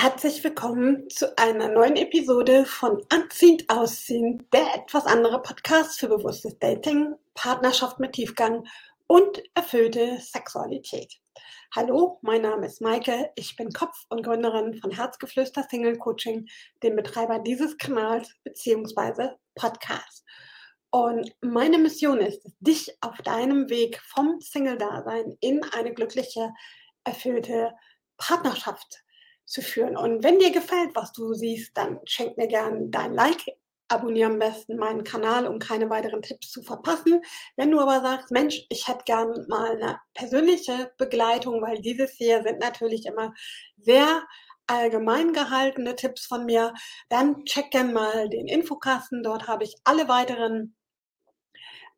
Herzlich willkommen zu einer neuen Episode von Anziehend Ausziehen, der etwas andere Podcast für bewusstes Dating, Partnerschaft mit Tiefgang und erfüllte Sexualität. Hallo, mein Name ist Maike, ich bin Kopf und Gründerin von Herzgeflüster Single Coaching, dem Betreiber dieses Kanals bzw. Podcasts. Und meine Mission ist dich auf deinem Weg vom Single-Dasein in eine glückliche, erfüllte Partnerschaft zu führen. Und wenn dir gefällt, was du siehst, dann schenk mir gern dein Like. Abonniere am besten meinen Kanal, um keine weiteren Tipps zu verpassen. Wenn du aber sagst, Mensch, ich hätte gern mal eine persönliche Begleitung, weil dieses hier sind natürlich immer sehr allgemein gehaltene Tipps von mir, dann check gern mal den Infokasten. Dort habe ich alle weiteren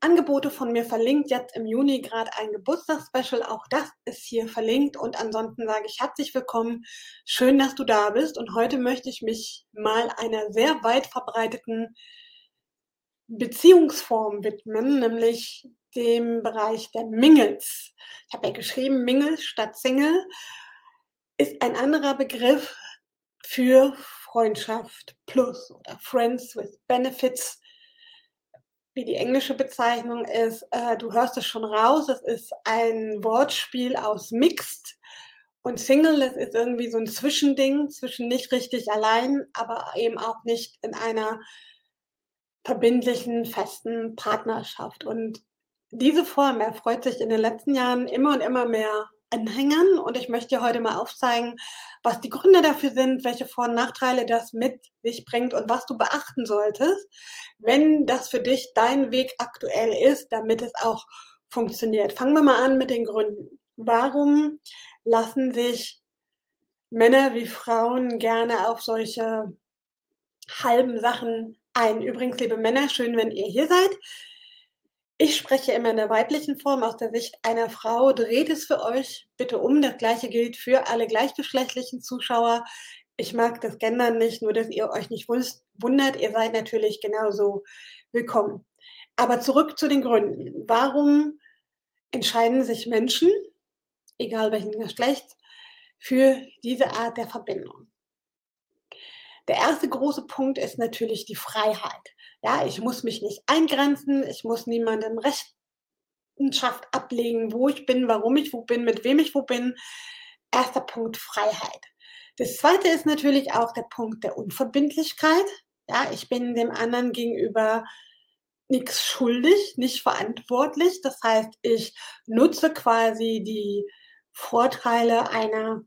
Angebote von mir verlinkt. Jetzt im Juni gerade ein Geburtstagsspecial. Auch das ist hier verlinkt. Und ansonsten sage ich herzlich willkommen. Schön, dass du da bist. Und heute möchte ich mich mal einer sehr weit verbreiteten Beziehungsform widmen, nämlich dem Bereich der Mingles. Ich habe ja geschrieben, Mingles statt Single ist ein anderer Begriff für Freundschaft plus oder Friends with Benefits wie die englische Bezeichnung ist, äh, du hörst es schon raus, es ist ein Wortspiel aus Mixed und Single, das ist irgendwie so ein Zwischending zwischen nicht richtig allein, aber eben auch nicht in einer verbindlichen, festen Partnerschaft. Und diese Form erfreut sich in den letzten Jahren immer und immer mehr Anhängern und ich möchte dir heute mal aufzeigen, was die Gründe dafür sind, welche Vor- und Nachteile das mit sich bringt und was du beachten solltest, wenn das für dich dein Weg aktuell ist, damit es auch funktioniert. Fangen wir mal an mit den Gründen. Warum lassen sich Männer wie Frauen gerne auf solche halben Sachen ein? Übrigens, liebe Männer, schön, wenn ihr hier seid. Ich spreche immer in der weiblichen Form aus der Sicht einer Frau. Dreht es für euch bitte um. Das gleiche gilt für alle gleichgeschlechtlichen Zuschauer. Ich mag das Gendern nicht, nur dass ihr euch nicht wundert. Ihr seid natürlich genauso willkommen. Aber zurück zu den Gründen. Warum entscheiden sich Menschen, egal welchen Geschlecht, für diese Art der Verbindung? Der erste große Punkt ist natürlich die Freiheit. Ja, ich muss mich nicht eingrenzen, ich muss niemandem Rechenschaft ablegen, wo ich bin, warum ich wo bin, mit wem ich wo bin. Erster Punkt Freiheit. Das zweite ist natürlich auch der Punkt der Unverbindlichkeit. Ja, ich bin dem anderen gegenüber nichts schuldig, nicht verantwortlich. Das heißt, ich nutze quasi die Vorteile einer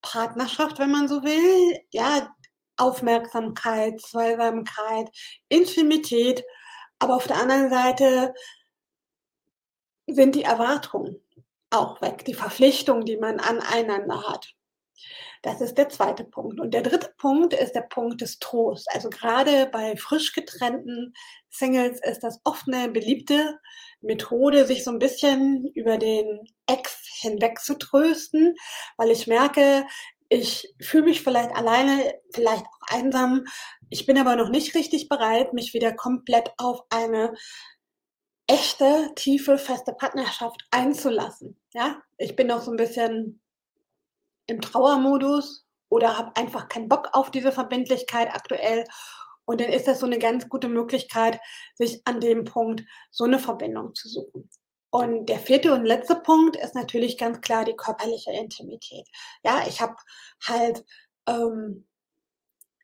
Partnerschaft, wenn man so will. Ja, Aufmerksamkeit, Zweisamkeit, Intimität. Aber auf der anderen Seite sind die Erwartungen auch weg, die Verpflichtungen, die man aneinander hat. Das ist der zweite Punkt. Und der dritte Punkt ist der Punkt des Trosts. Also gerade bei frisch getrennten Singles ist das oft eine beliebte Methode, sich so ein bisschen über den Ex hinweg zu trösten, weil ich merke, ich fühle mich vielleicht alleine, vielleicht auch einsam. Ich bin aber noch nicht richtig bereit, mich wieder komplett auf eine echte, tiefe, feste Partnerschaft einzulassen. Ja, ich bin noch so ein bisschen im Trauermodus oder habe einfach keinen Bock auf diese Verbindlichkeit aktuell. Und dann ist das so eine ganz gute Möglichkeit, sich an dem Punkt so eine Verbindung zu suchen. Und der vierte und letzte Punkt ist natürlich ganz klar die körperliche Intimität. Ja, ich habe halt, ähm,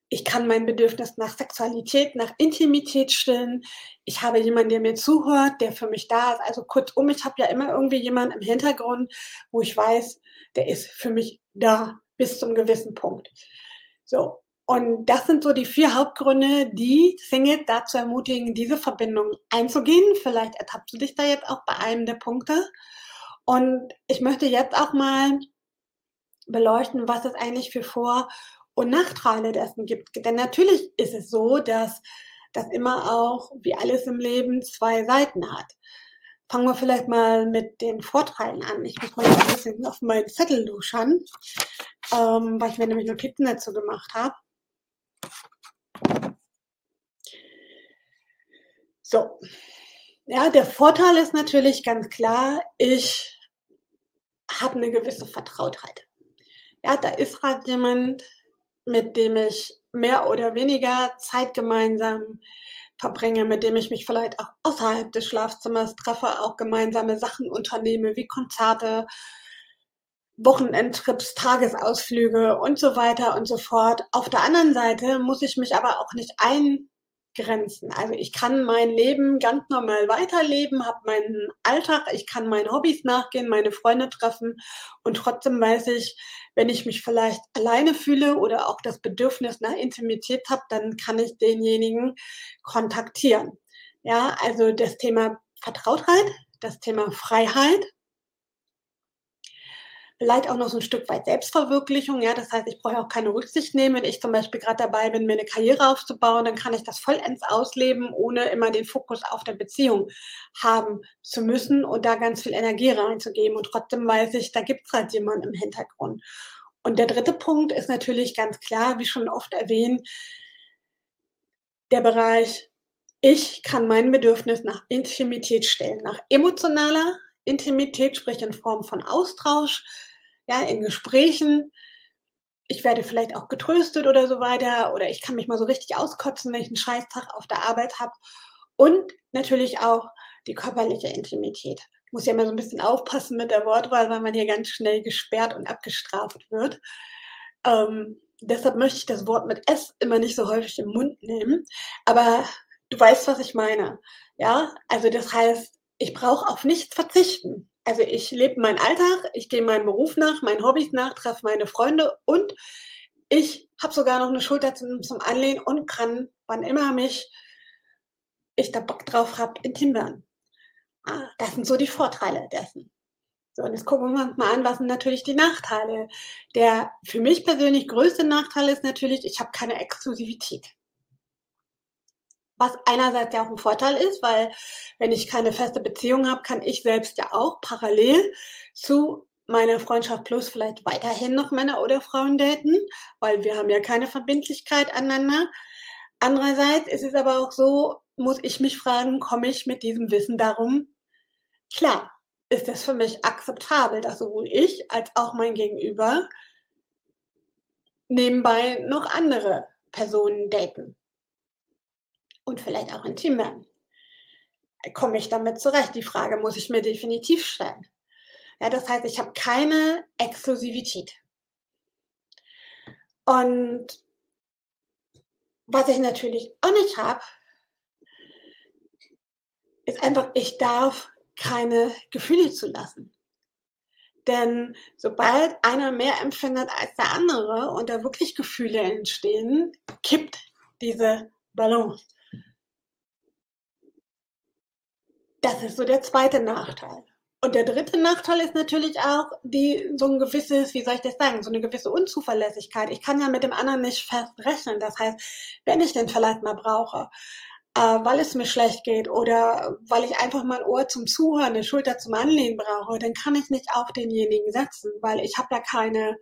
ich kann mein Bedürfnis nach Sexualität, nach Intimität stillen. Ich habe jemanden, der mir zuhört, der für mich da ist. Also kurzum, ich habe ja immer irgendwie jemanden im Hintergrund, wo ich weiß, der ist für mich da bis zum gewissen Punkt. So, und das sind so die vier Hauptgründe, die Singles dazu ermutigen, diese Verbindung einzugehen. Vielleicht ertappst du dich da jetzt auch bei einem der Punkte. Und ich möchte jetzt auch mal beleuchten, was es eigentlich für Vor- und Nachteile dessen gibt. Denn natürlich ist es so, dass das immer auch, wie alles im Leben, zwei Seiten hat. Fangen wir vielleicht mal mit den Vorteilen an. Ich muss mal ein bisschen auf meinen Zettel luschern, ähm, weil ich mir nämlich Notizen dazu gemacht habe. So. Ja, der Vorteil ist natürlich ganz klar, ich habe eine gewisse Vertrautheit. Ja, da ist grad jemand, mit dem ich mehr oder weniger Zeit gemeinsam verbringe, mit dem ich mich vielleicht auch außerhalb des Schlafzimmers treffe, auch gemeinsame Sachen unternehme, wie Konzerte, Wochenendtrips, Tagesausflüge und so weiter und so fort. Auf der anderen Seite muss ich mich aber auch nicht eingrenzen. Also ich kann mein Leben ganz normal weiterleben, habe meinen Alltag, ich kann meinen Hobbys nachgehen, meine Freunde treffen und trotzdem weiß ich, wenn ich mich vielleicht alleine fühle oder auch das Bedürfnis nach Intimität habe, dann kann ich denjenigen kontaktieren. Ja, also das Thema Vertrautheit, das Thema Freiheit, vielleicht auch noch so ein Stück weit Selbstverwirklichung. Ja, das heißt, ich brauche auch keine Rücksicht nehmen. Wenn ich zum Beispiel gerade dabei bin, mir eine Karriere aufzubauen, dann kann ich das vollends ausleben, ohne immer den Fokus auf der Beziehung haben zu müssen und da ganz viel Energie reinzugeben. Und trotzdem weiß ich, da gibt es halt jemanden im Hintergrund. Und der dritte Punkt ist natürlich ganz klar, wie schon oft erwähnt, der Bereich, ich kann mein Bedürfnis nach Intimität stellen, nach emotionaler Intimität, sprich in Form von Austausch, ja, in Gesprächen. Ich werde vielleicht auch getröstet oder so weiter oder ich kann mich mal so richtig auskotzen, wenn ich einen Scheißtag auf der Arbeit habe. Und natürlich auch die körperliche Intimität. Ich muss ja immer so ein bisschen aufpassen mit der Wortwahl, weil man hier ganz schnell gesperrt und abgestraft wird. Ähm, deshalb möchte ich das Wort mit S immer nicht so häufig im Mund nehmen. Aber du weißt, was ich meine. Ja, also das heißt, ich brauche auf nichts verzichten. Also ich lebe meinen Alltag, ich gehe meinem Beruf nach, meinen Hobbys nach, treffe meine Freunde und ich habe sogar noch eine Schulter zum, zum Anlehnen und kann, wann immer mich ich da Bock drauf habe, intim werden. Ah, das sind so die Vorteile dessen. So, und jetzt gucken wir uns mal an, was sind natürlich die Nachteile. Der für mich persönlich größte Nachteil ist natürlich, ich habe keine Exklusivität. Was einerseits ja auch ein Vorteil ist, weil wenn ich keine feste Beziehung habe, kann ich selbst ja auch parallel zu meiner Freundschaft plus vielleicht weiterhin noch Männer oder Frauen daten, weil wir haben ja keine Verbindlichkeit aneinander. Andererseits ist es aber auch so, muss ich mich fragen, komme ich mit diesem Wissen darum klar? Ist es für mich akzeptabel, dass sowohl ich als auch mein Gegenüber nebenbei noch andere Personen daten? Und vielleicht auch intim werden. Komme ich damit zurecht? Die Frage muss ich mir definitiv stellen. Ja, das heißt, ich habe keine Exklusivität. Und was ich natürlich auch nicht habe, ist einfach, ich darf keine Gefühle zulassen. Denn sobald einer mehr empfindet als der andere und da wirklich Gefühle entstehen, kippt diese Balance. Das ist so der zweite Nachteil. Und der dritte Nachteil ist natürlich auch die, so ein gewisses, wie soll ich das sagen, so eine gewisse Unzuverlässigkeit. Ich kann ja mit dem anderen nicht fest rechnen. Das heißt, wenn ich den vielleicht mal brauche, äh, weil es mir schlecht geht oder weil ich einfach mal ein Ohr zum Zuhören, eine Schulter zum Anlehnen brauche, dann kann ich nicht auf denjenigen setzen, weil ich habe ja keine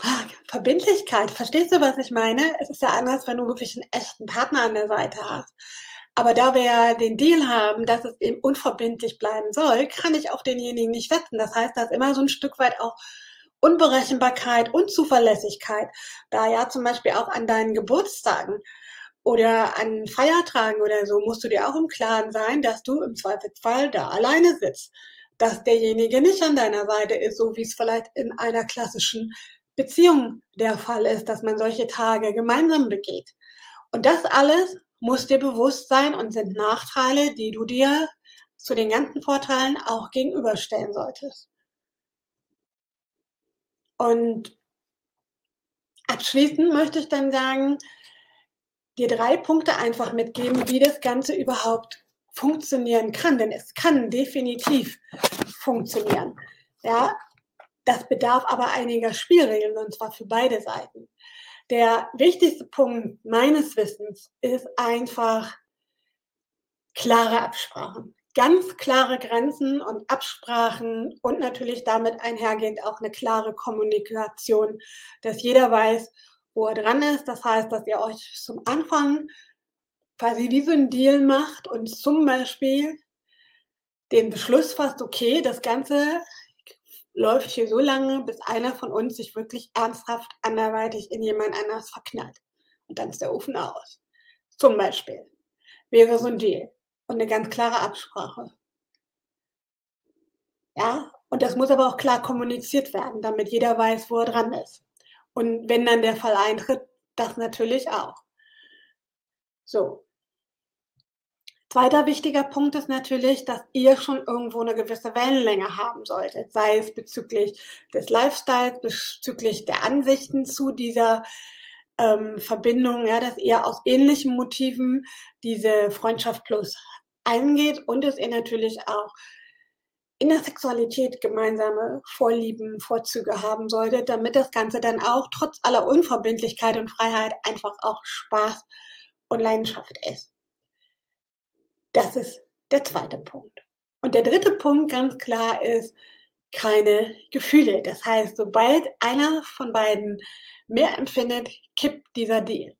ah, Verbindlichkeit. Verstehst du, was ich meine? Es ist ja anders, wenn du wirklich einen echten Partner an der Seite hast. Aber da wir ja den Deal haben, dass es eben unverbindlich bleiben soll, kann ich auch denjenigen nicht setzen. Das heißt, da ist immer so ein Stück weit auch Unberechenbarkeit und Zuverlässigkeit. Da ja zum Beispiel auch an deinen Geburtstagen oder an Feiertagen oder so musst du dir auch im Klaren sein, dass du im Zweifelsfall da alleine sitzt. Dass derjenige nicht an deiner Seite ist, so wie es vielleicht in einer klassischen Beziehung der Fall ist, dass man solche Tage gemeinsam begeht. Und das alles muss dir bewusst sein und sind Nachteile, die du dir zu den ganzen Vorteilen auch gegenüberstellen solltest. Und abschließend möchte ich dann sagen, dir drei Punkte einfach mitgeben, wie das Ganze überhaupt funktionieren kann, denn es kann definitiv funktionieren. Ja, das bedarf aber einiger Spielregeln und zwar für beide Seiten. Der wichtigste Punkt meines Wissens ist einfach klare Absprachen. Ganz klare Grenzen und Absprachen und natürlich damit einhergehend auch eine klare Kommunikation, dass jeder weiß, wo er dran ist. Das heißt, dass ihr euch zum Anfang quasi wie so ein Deal macht und zum Beispiel den Beschluss fasst, okay, das Ganze läuft hier so lange, bis einer von uns sich wirklich ernsthaft anderweitig in jemand anders verknallt. Und dann ist der Ofen aus. Zum Beispiel wäre so ein Deal und eine ganz klare Absprache. Ja, und das muss aber auch klar kommuniziert werden, damit jeder weiß, wo er dran ist. Und wenn dann der Fall eintritt, das natürlich auch. So. Zweiter wichtiger Punkt ist natürlich, dass ihr schon irgendwo eine gewisse Wellenlänge haben solltet, sei es bezüglich des Lifestyles, bezüglich der Ansichten zu dieser ähm, Verbindung, ja, dass ihr aus ähnlichen Motiven diese Freundschaft plus eingeht und dass ihr natürlich auch in der Sexualität gemeinsame Vorlieben, Vorzüge haben solltet, damit das Ganze dann auch trotz aller Unverbindlichkeit und Freiheit einfach auch Spaß und Leidenschaft ist. Das ist der zweite Punkt. Und der dritte Punkt ganz klar ist keine Gefühle. Das heißt, sobald einer von beiden mehr empfindet, kippt dieser Deal.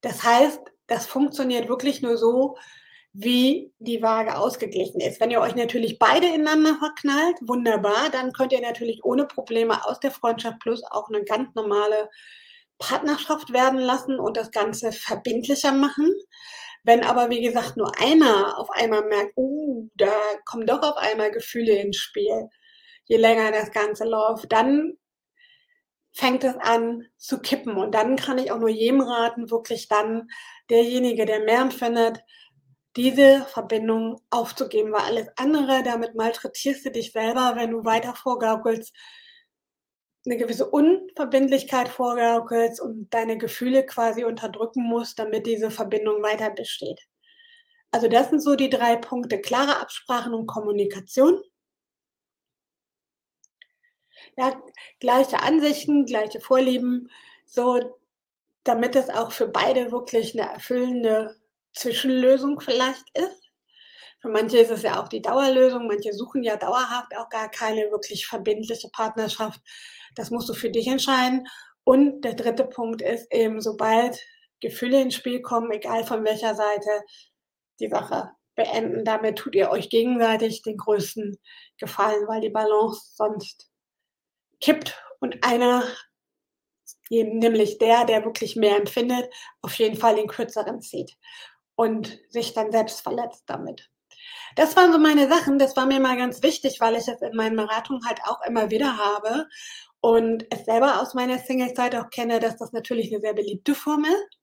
Das heißt, das funktioniert wirklich nur so, wie die Waage ausgeglichen ist. Wenn ihr euch natürlich beide ineinander verknallt, wunderbar, dann könnt ihr natürlich ohne Probleme aus der Freundschaft Plus auch eine ganz normale Partnerschaft werden lassen und das Ganze verbindlicher machen. Wenn aber, wie gesagt, nur einer auf einmal merkt, uh, da kommen doch auf einmal Gefühle ins Spiel, je länger das Ganze läuft, dann fängt es an zu kippen. Und dann kann ich auch nur jedem raten, wirklich dann derjenige, der mehr empfindet, diese Verbindung aufzugeben, weil alles andere, damit malträtierst du dich selber, wenn du weiter vorgaukelst, eine gewisse Unverbindlichkeit vorgaukelst und deine Gefühle quasi unterdrücken musst, damit diese Verbindung weiter besteht. Also das sind so die drei Punkte. Klare Absprachen und Kommunikation. Ja, gleiche Ansichten, gleiche Vorlieben, so damit es auch für beide wirklich eine erfüllende Zwischenlösung vielleicht ist. Für manche ist es ja auch die Dauerlösung. Manche suchen ja dauerhaft auch gar keine wirklich verbindliche Partnerschaft. Das musst du für dich entscheiden. Und der dritte Punkt ist eben, sobald Gefühle ins Spiel kommen, egal von welcher Seite, die Sache beenden. Damit tut ihr euch gegenseitig den größten Gefallen, weil die Balance sonst kippt und einer, nämlich der, der wirklich mehr empfindet, auf jeden Fall den kürzeren zieht und sich dann selbst verletzt damit. Das waren so meine Sachen. Das war mir mal ganz wichtig, weil ich es in meinen Beratungen halt auch immer wieder habe und es selber aus meiner Single-Zeit auch kenne, dass das natürlich eine sehr beliebte Form ist,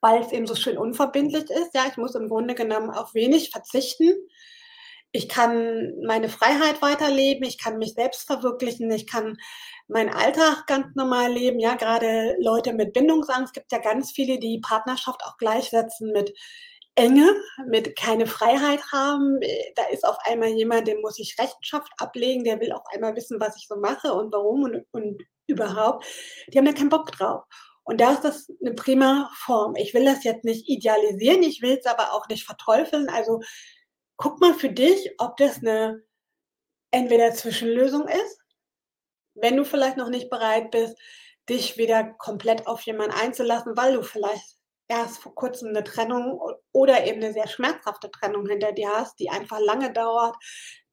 weil es eben so schön unverbindlich ist. Ja, ich muss im Grunde genommen auf wenig verzichten. Ich kann meine Freiheit weiterleben, ich kann mich selbst verwirklichen, ich kann meinen Alltag ganz normal leben. Ja, gerade Leute mit Bindungsangst gibt ja ganz viele, die Partnerschaft auch gleichsetzen mit Enge, mit keine Freiheit haben. Da ist auf einmal jemand, dem muss ich Rechenschaft ablegen, der will auf einmal wissen, was ich so mache und warum und, und überhaupt. Die haben da keinen Bock drauf. Und da ist das eine prima Form. Ich will das jetzt nicht idealisieren, ich will es aber auch nicht verteufeln. Also guck mal für dich, ob das eine entweder Zwischenlösung ist wenn du vielleicht noch nicht bereit bist, dich wieder komplett auf jemanden einzulassen, weil du vielleicht erst vor kurzem eine Trennung oder eben eine sehr schmerzhafte Trennung hinter dir hast, die einfach lange dauert,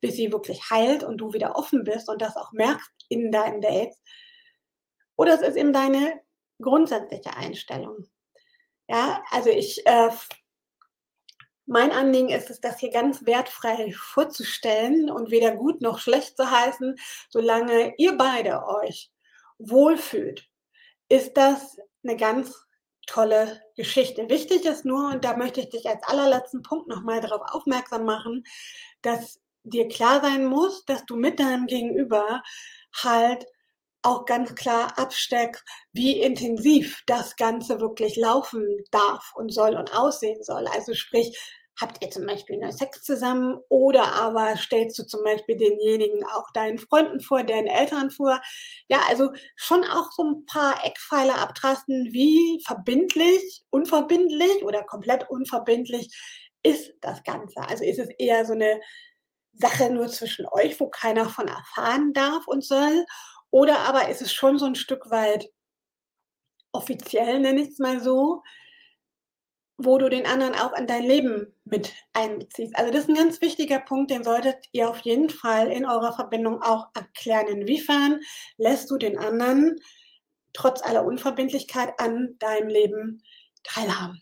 bis sie wirklich heilt und du wieder offen bist und das auch merkst in deinen Dates. Oder es ist eben deine grundsätzliche Einstellung. Ja, also ich äh, mein Anliegen ist es, das hier ganz wertfrei vorzustellen und weder gut noch schlecht zu heißen, solange ihr beide euch wohlfühlt, ist das eine ganz tolle Geschichte. Wichtig ist nur, und da möchte ich dich als allerletzten Punkt nochmal darauf aufmerksam machen, dass dir klar sein muss, dass du mit deinem Gegenüber halt auch ganz klar absteckst, wie intensiv das Ganze wirklich laufen darf und soll und aussehen soll. Also sprich, habt ihr zum Beispiel nur Sex zusammen oder aber stellst du zum Beispiel denjenigen auch deinen Freunden vor, deinen Eltern vor. Ja, also schon auch so ein paar Eckpfeiler abtrasten, wie verbindlich, unverbindlich oder komplett unverbindlich ist das Ganze. Also ist es eher so eine Sache nur zwischen euch, wo keiner von erfahren darf und soll? Oder aber ist es schon so ein Stück weit offiziell, nenne ich es mal so, wo du den anderen auch in dein Leben mit einbeziehst. Also das ist ein ganz wichtiger Punkt, den solltet ihr auf jeden Fall in eurer Verbindung auch erklären. Inwiefern lässt du den anderen trotz aller Unverbindlichkeit an deinem Leben teilhaben?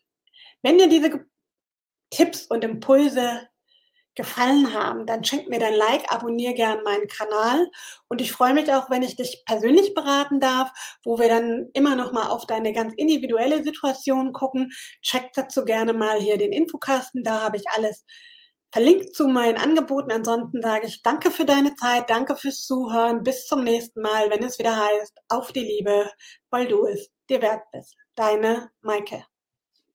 Wenn dir diese Tipps und Impulse gefallen haben, dann schenk mir dein Like, abonniere gern meinen Kanal und ich freue mich auch, wenn ich dich persönlich beraten darf, wo wir dann immer noch mal auf deine ganz individuelle Situation gucken. Check dazu gerne mal hier den Infokasten, da habe ich alles verlinkt zu meinen Angeboten. Ansonsten sage ich danke für deine Zeit, danke fürs Zuhören, bis zum nächsten Mal, wenn es wieder heißt, auf die Liebe, weil du es dir wert bist. Deine Maike.